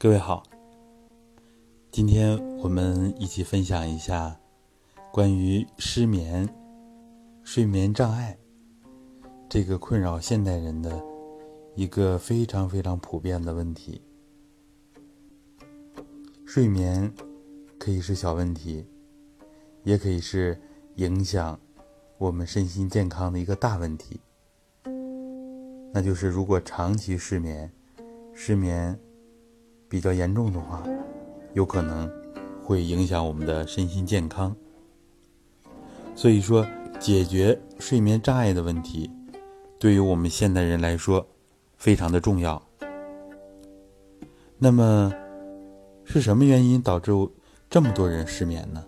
各位好，今天我们一起分享一下关于失眠、睡眠障碍这个困扰现代人的一个非常非常普遍的问题。睡眠可以是小问题，也可以是影响我们身心健康的一个大问题。那就是如果长期失眠，失眠。比较严重的话，有可能会影响我们的身心健康。所以说，解决睡眠障碍的问题，对于我们现代人来说，非常的重要。那么，是什么原因导致这么多人失眠呢？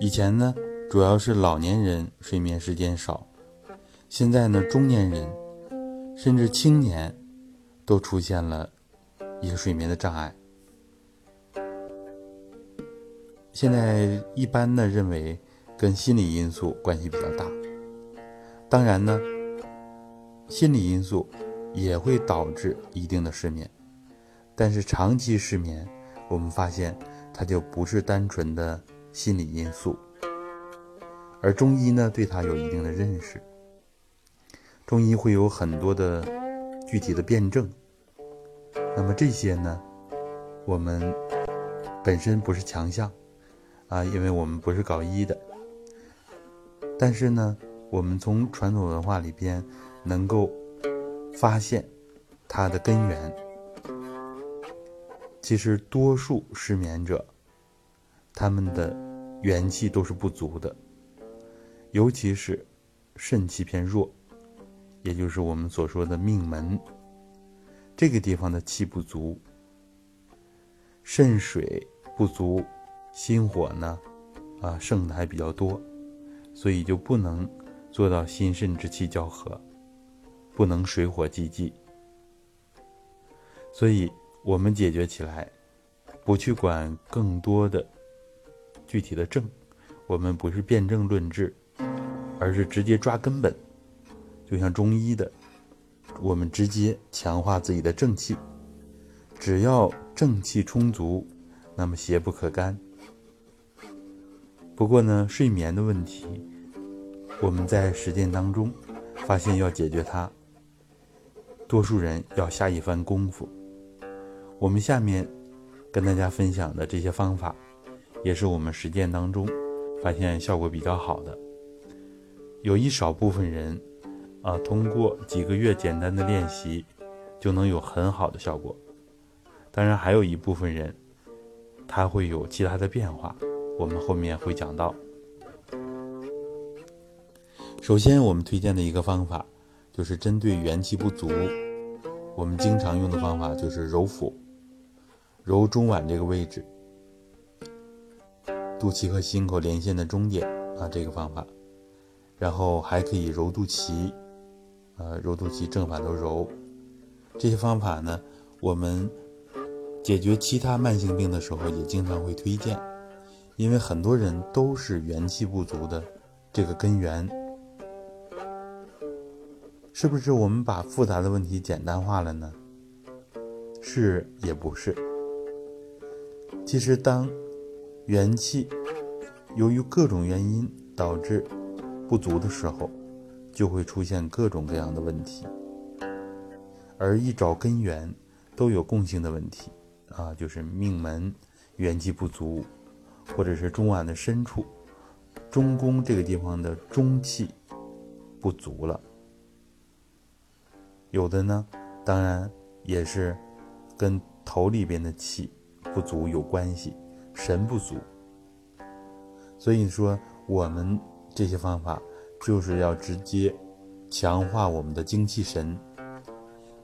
以前呢，主要是老年人睡眠时间少，现在呢，中年人甚至青年。都出现了一个睡眠的障碍。现在一般呢认为跟心理因素关系比较大。当然呢，心理因素也会导致一定的失眠，但是长期失眠，我们发现它就不是单纯的心理因素。而中医呢对它有一定的认识，中医会有很多的。具体的辩证，那么这些呢，我们本身不是强项啊，因为我们不是搞医的。但是呢，我们从传统文化里边能够发现它的根源。其实，多数失眠者，他们的元气都是不足的，尤其是肾气偏弱。也就是我们所说的命门，这个地方的气不足，肾水不足，心火呢，啊盛的还比较多，所以就不能做到心肾之气交合，不能水火既济。所以我们解决起来，不去管更多的具体的症，我们不是辨证论治，而是直接抓根本。就像中医的，我们直接强化自己的正气，只要正气充足，那么邪不可干。不过呢，睡眠的问题，我们在实践当中发现要解决它，多数人要下一番功夫。我们下面跟大家分享的这些方法，也是我们实践当中发现效果比较好的。有一少部分人。啊，通过几个月简单的练习，就能有很好的效果。当然，还有一部分人，他会有其他的变化，我们后面会讲到。首先，我们推荐的一个方法，就是针对元气不足，我们经常用的方法就是揉腹，揉中脘这个位置，肚脐和心口连线的中点啊，这个方法，然后还可以揉肚脐。呃，揉肚脐正反都揉，这些方法呢，我们解决其他慢性病的时候也经常会推荐，因为很多人都是元气不足的这个根源，是不是？我们把复杂的问题简单化了呢？是也不是。其实，当元气由于各种原因导致不足的时候，就会出现各种各样的问题，而一找根源，都有共性的问题，啊，就是命门元气不足，或者是中脘的深处，中宫这个地方的中气不足了。有的呢，当然也是跟头里边的气不足有关系，神不足。所以说，我们这些方法。就是要直接强化我们的精气神，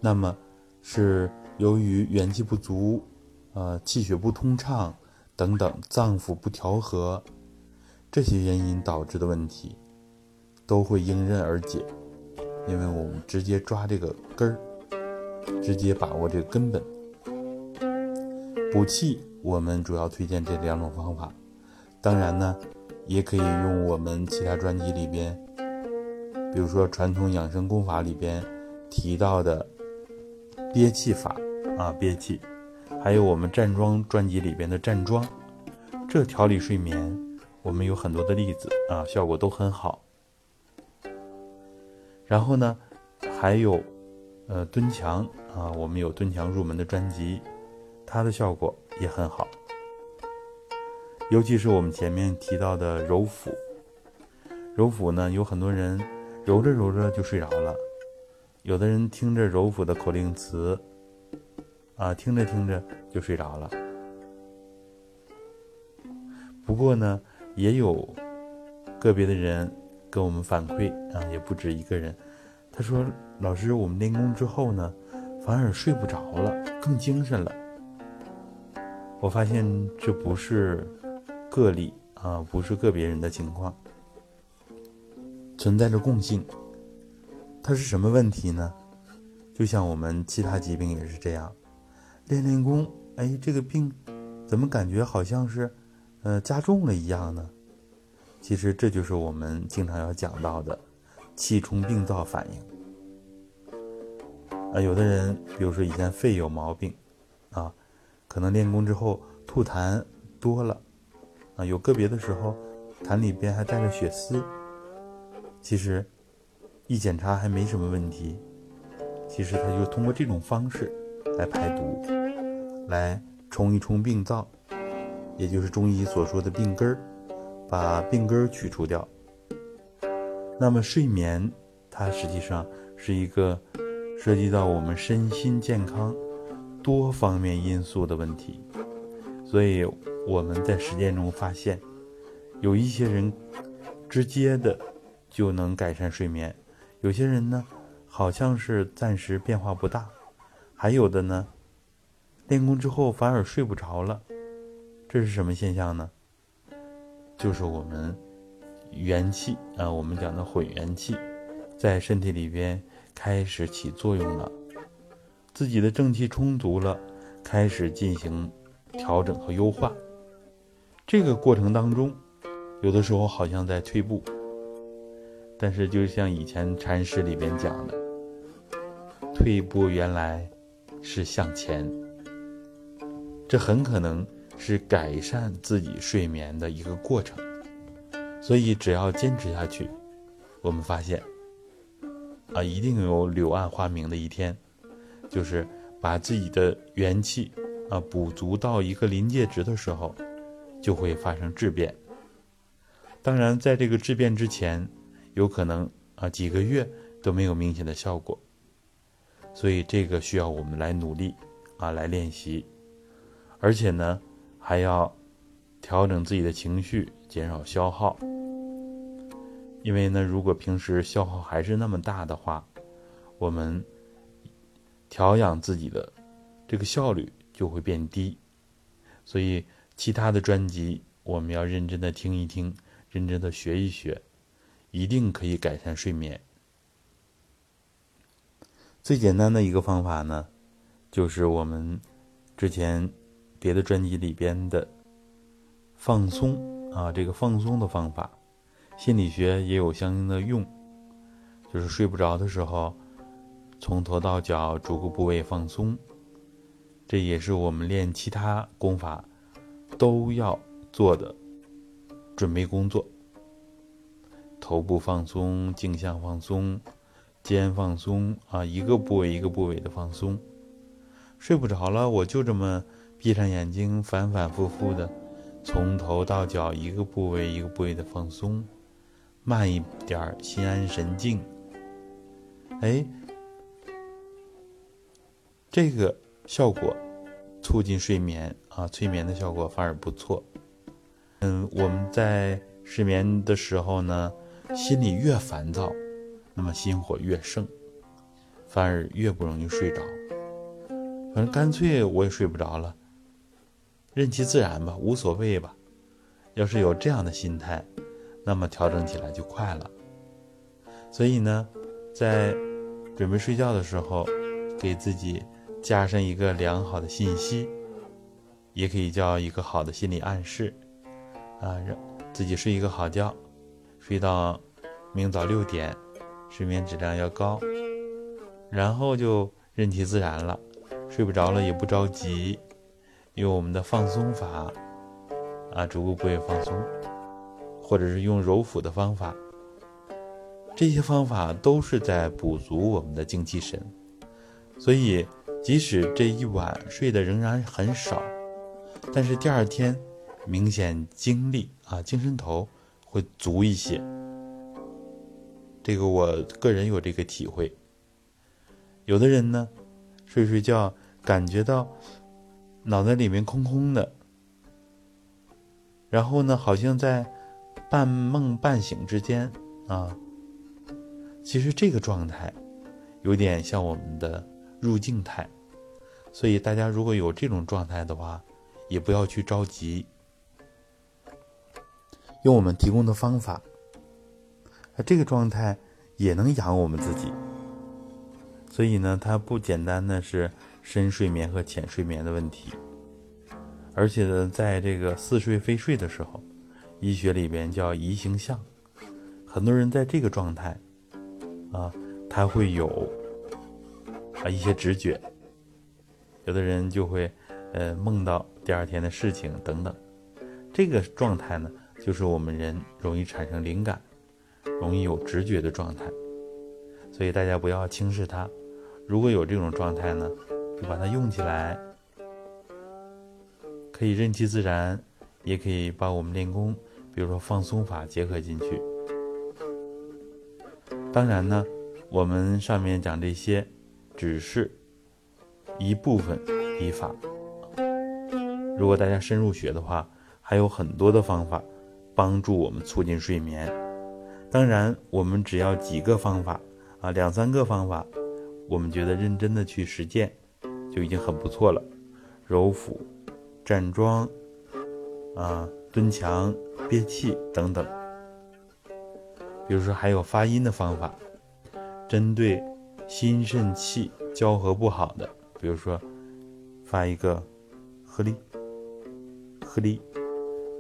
那么是由于元气不足、呃气血不通畅等等脏腑不调和这些原因导致的问题，都会迎刃而解，因为我们直接抓这个根儿，直接把握这个根本。补气，我们主要推荐这两种方法，当然呢，也可以用我们其他专辑里边。比如说传统养生功法里边提到的憋气法啊憋气，还有我们站桩专辑里边的站桩，这调理睡眠，我们有很多的例子啊，效果都很好。然后呢，还有呃蹲墙啊，我们有蹲墙入门的专辑，它的效果也很好。尤其是我们前面提到的揉腹，揉腹呢，有很多人揉着揉着就睡着了，有的人听着揉腹的口令词，啊，听着听着就睡着了。不过呢，也有个别的人跟我们反馈啊，也不止一个人，他说：“老师，我们练功之后呢，反而睡不着了，更精神了。”我发现这不是。个例啊，不是个别人的情况，存在着共性。它是什么问题呢？就像我们其他疾病也是这样，练练功，哎，这个病怎么感觉好像是呃加重了一样呢？其实这就是我们经常要讲到的气冲病灶反应。啊，有的人比如说以前肺有毛病啊，可能练功之后吐痰多了。啊，有个别的时候，痰里边还带着血丝。其实，一检查还没什么问题。其实他就通过这种方式来排毒，来冲一冲病灶，也就是中医所说的病根儿，把病根儿去除掉。那么睡眠，它实际上是一个涉及到我们身心健康多方面因素的问题，所以。我们在实践中发现，有一些人直接的就能改善睡眠，有些人呢好像是暂时变化不大，还有的呢练功之后反而睡不着了，这是什么现象呢？就是我们元气啊，我们讲的混元气在身体里边开始起作用了，自己的正气充足了，开始进行调整和优化。这个过程当中，有的时候好像在退步，但是就像以前禅师里边讲的，退一步原来是向前，这很可能是改善自己睡眠的一个过程。所以只要坚持下去，我们发现，啊，一定有柳暗花明的一天，就是把自己的元气啊补足到一个临界值的时候。就会发生质变。当然，在这个质变之前，有可能啊几个月都没有明显的效果，所以这个需要我们来努力啊来练习，而且呢还要调整自己的情绪，减少消耗。因为呢，如果平时消耗还是那么大的话，我们调养自己的这个效率就会变低，所以。其他的专辑，我们要认真的听一听，认真的学一学，一定可以改善睡眠。最简单的一个方法呢，就是我们之前别的专辑里边的放松啊，这个放松的方法，心理学也有相应的用，就是睡不着的时候，从头到脚逐个部位放松，这也是我们练其他功法。都要做的准备工作：头部放松、颈项放松、肩放松啊，一个部位一个部位的放松。睡不着了，我就这么闭上眼睛，反反复复的从头到脚一个部位一个部位的放松，慢一点，心安神静。哎，这个效果。促进睡眠啊，催眠的效果反而不错。嗯，我们在失眠的时候呢，心里越烦躁，那么心火越盛，反而越不容易睡着。反正干脆我也睡不着了，任其自然吧，无所谓吧。要是有这样的心态，那么调整起来就快了。所以呢，在准备睡觉的时候，给自己。加上一个良好的信息，也可以叫一个好的心理暗示，啊，让自己睡一个好觉，睡到明早六点，睡眠质量要高，然后就任其自然了，睡不着了也不着急，用我们的放松法啊，逐步部位放松，或者是用揉腹的方法，这些方法都是在补足我们的精气神。所以，即使这一晚睡得仍然很少，但是第二天明显精力啊，精神头会足一些。这个我个人有这个体会。有的人呢，睡睡觉感觉到脑袋里面空空的，然后呢，好像在半梦半醒之间啊。其实这个状态有点像我们的入静态，所以大家如果有这种状态的话，也不要去着急，用我们提供的方法。这个状态也能养我们自己，所以呢，它不简单的是深睡眠和浅睡眠的问题，而且呢，在这个似睡非睡的时候，医学里边叫移形象，很多人在这个状态，啊，他会有啊一些直觉，有的人就会呃梦到第二天的事情等等，这个状态呢，就是我们人容易产生灵感。容易有直觉的状态，所以大家不要轻视它。如果有这种状态呢，就把它用起来，可以任其自然，也可以把我们练功，比如说放松法结合进去。当然呢，我们上面讲这些，只是一部分笔法。如果大家深入学的话，还有很多的方法帮助我们促进睡眠。当然，我们只要几个方法啊，两三个方法，我们觉得认真的去实践，就已经很不错了。揉腹、站桩、啊蹲墙、憋气等等。比如说还有发音的方法，针对心肾气交合不好的，比如说发一个呵哩、呵哩，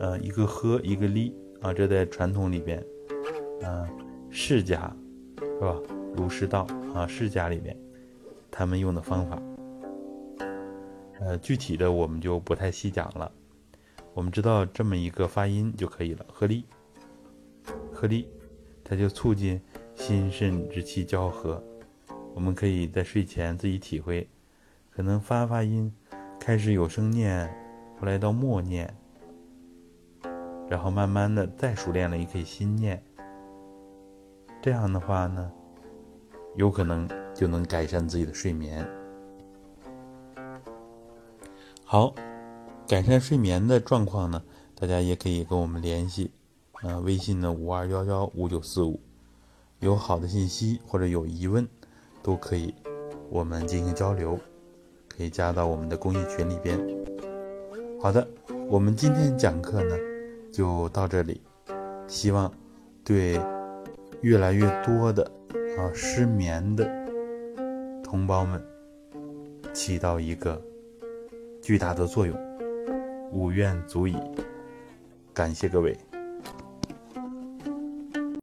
呃一个呵一个哩啊，这在传统里边。嗯，释家是吧？儒释道啊，释家里面他们用的方法，呃，具体的我们就不太细讲了。我们知道这么一个发音就可以了，合力，合力，它就促进心肾之气交合。我们可以在睡前自己体会，可能发发音，开始有声念，后来到默念，然后慢慢的再熟练了，也可以心念。这样的话呢，有可能就能改善自己的睡眠。好，改善睡眠的状况呢，大家也可以跟我们联系，呃，微信呢五二幺幺五九四五，有好的信息或者有疑问，都可以我们进行交流，可以加到我们的公益群里边。好的，我们今天讲课呢就到这里，希望对。越来越多的啊失眠的同胞们，起到一个巨大的作用，五愿足矣。感谢各位。